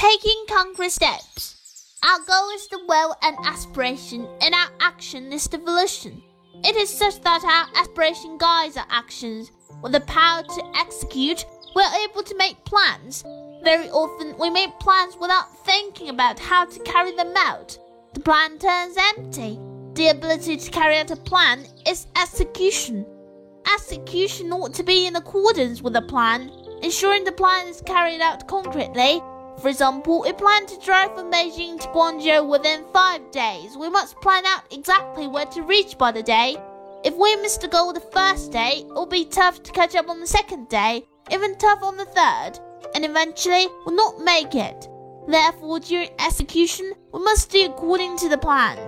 taking concrete steps. Our goal is the will and aspiration, and our action is the volition. It is such that our aspiration guides our actions. With the power to execute, we're able to make plans. Very often, we make plans without thinking about how to carry them out. The plan turns empty. The ability to carry out a plan is execution. Execution ought to be in accordance with the plan, ensuring the plan is carried out concretely. For example, we plan to drive from Beijing to Guangzhou within five days. We must plan out exactly where to reach by the day. If we miss the goal the first day, it will be tough to catch up on the second day, even tough on the third, and eventually we'll not make it. Therefore, during execution, we must do according to the plan.